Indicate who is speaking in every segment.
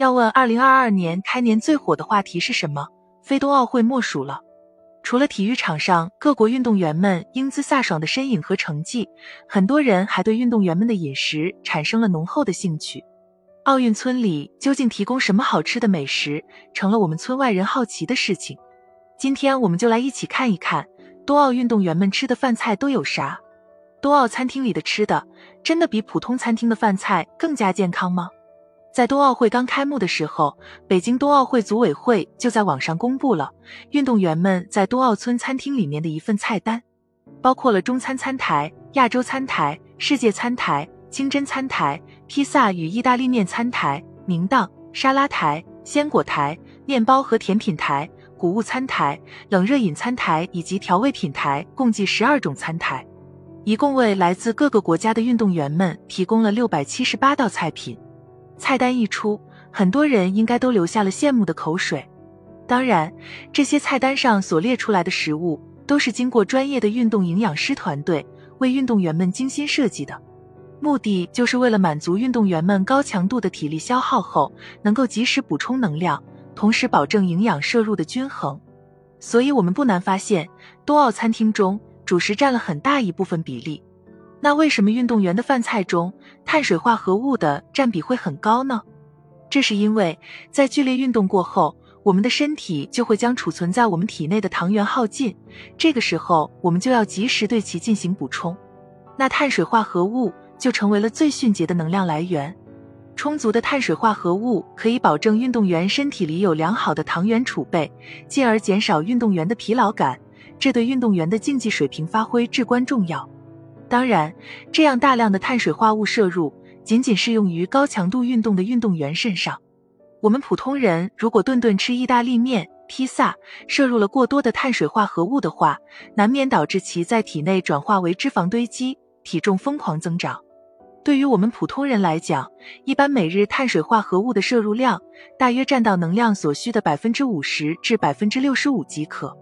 Speaker 1: 要问二零二二年开年最火的话题是什么？非冬奥会莫属了。除了体育场上各国运动员们英姿飒爽的身影和成绩，很多人还对运动员们的饮食产生了浓厚的兴趣。奥运村里究竟提供什么好吃的美食，成了我们村外人好奇的事情。今天我们就来一起看一看冬奥运动员们吃的饭菜都有啥。冬奥餐厅里的吃的，真的比普通餐厅的饭菜更加健康吗？在冬奥会刚开幕的时候，北京冬奥会组委会就在网上公布了运动员们在冬奥村餐厅里面的一份菜单，包括了中餐餐台、亚洲餐台、世界餐台、清真餐台、披萨与意大利面餐台、明档沙拉台、鲜果台、面包和甜品台、谷物餐台、冷热饮餐台以及调味品台，共计十二种餐台，一共为来自各个国家的运动员们提供了六百七十八道菜品。菜单一出，很多人应该都流下了羡慕的口水。当然，这些菜单上所列出来的食物，都是经过专业的运动营养师团队为运动员们精心设计的，目的就是为了满足运动员们高强度的体力消耗后，能够及时补充能量，同时保证营养摄入的均衡。所以，我们不难发现，冬奥餐厅中主食占了很大一部分比例。那为什么运动员的饭菜中碳水化合物的占比会很高呢？这是因为在剧烈运动过后，我们的身体就会将储存在我们体内的糖原耗尽，这个时候我们就要及时对其进行补充，那碳水化合物就成为了最迅捷的能量来源。充足的碳水化合物可以保证运动员身体里有良好的糖原储备，进而减少运动员的疲劳感，这对运动员的竞技水平发挥至关重要。当然，这样大量的碳水化物摄入仅仅适用于高强度运动的运动员身上。我们普通人如果顿顿吃意大利面、披萨，摄入了过多的碳水化合物的话，难免导致其在体内转化为脂肪堆积，体重疯狂增长。对于我们普通人来讲，一般每日碳水化合物的摄入量大约占到能量所需的百分之五十至百分之六十五即可。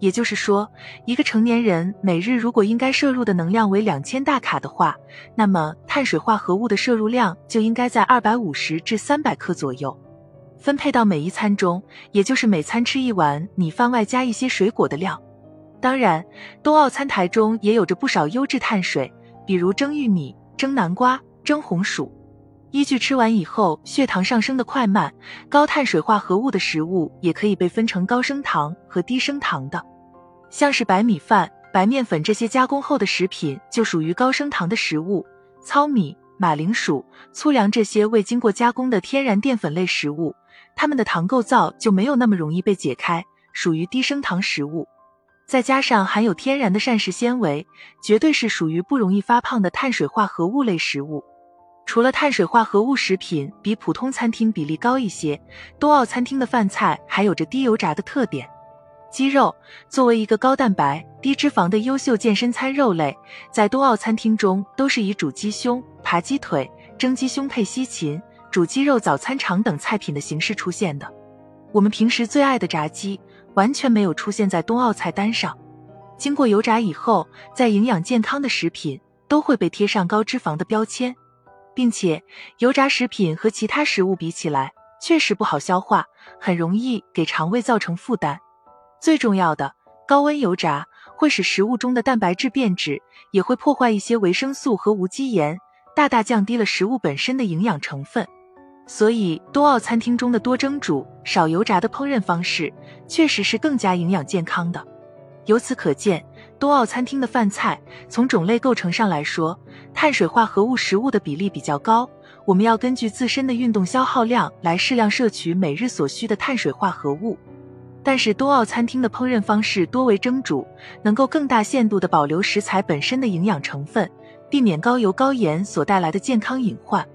Speaker 1: 也就是说，一个成年人每日如果应该摄入的能量为两千大卡的话，那么碳水化合物的摄入量就应该在二百五十至三百克左右，分配到每一餐中，也就是每餐吃一碗米饭外加一些水果的量。当然，冬奥餐台中也有着不少优质碳水，比如蒸玉米、蒸南瓜、蒸红薯。依据吃完以后血糖上升的快慢，高碳水化合物的食物也可以被分成高升糖和低升糖的，像是白米饭、白面粉这些加工后的食品就属于高升糖的食物，糙米、马铃薯、粗粮这些未经过加工的天然淀粉类食物，它们的糖构造就没有那么容易被解开，属于低升糖食物。再加上含有天然的膳食纤维，绝对是属于不容易发胖的碳水化合物类食物。除了碳水化合物食品比普通餐厅比例高一些，冬奥餐厅的饭菜还有着低油炸的特点。鸡肉作为一个高蛋白、低脂肪的优秀健身餐肉类，在冬奥餐厅中都是以煮鸡胸、扒鸡腿、蒸鸡胸配西芹、煮鸡肉早餐肠等菜品的形式出现的。我们平时最爱的炸鸡完全没有出现在冬奥菜单上。经过油炸以后，在营养健康的食品都会被贴上高脂肪的标签。并且，油炸食品和其他食物比起来，确实不好消化，很容易给肠胃造成负担。最重要的，高温油炸会使食物中的蛋白质变质，也会破坏一些维生素和无机盐，大大降低了食物本身的营养成分。所以，冬奥餐厅中的多蒸煮、少油炸的烹饪方式，确实是更加营养健康的。由此可见。冬奥餐厅的饭菜从种类构成上来说，碳水化合物食物的比例比较高。我们要根据自身的运动消耗量来适量摄取每日所需的碳水化合物。但是冬奥餐厅的烹饪方式多为蒸煮，能够更大限度地保留食材本身的营养成分，避免高油高盐所带来的健康隐患。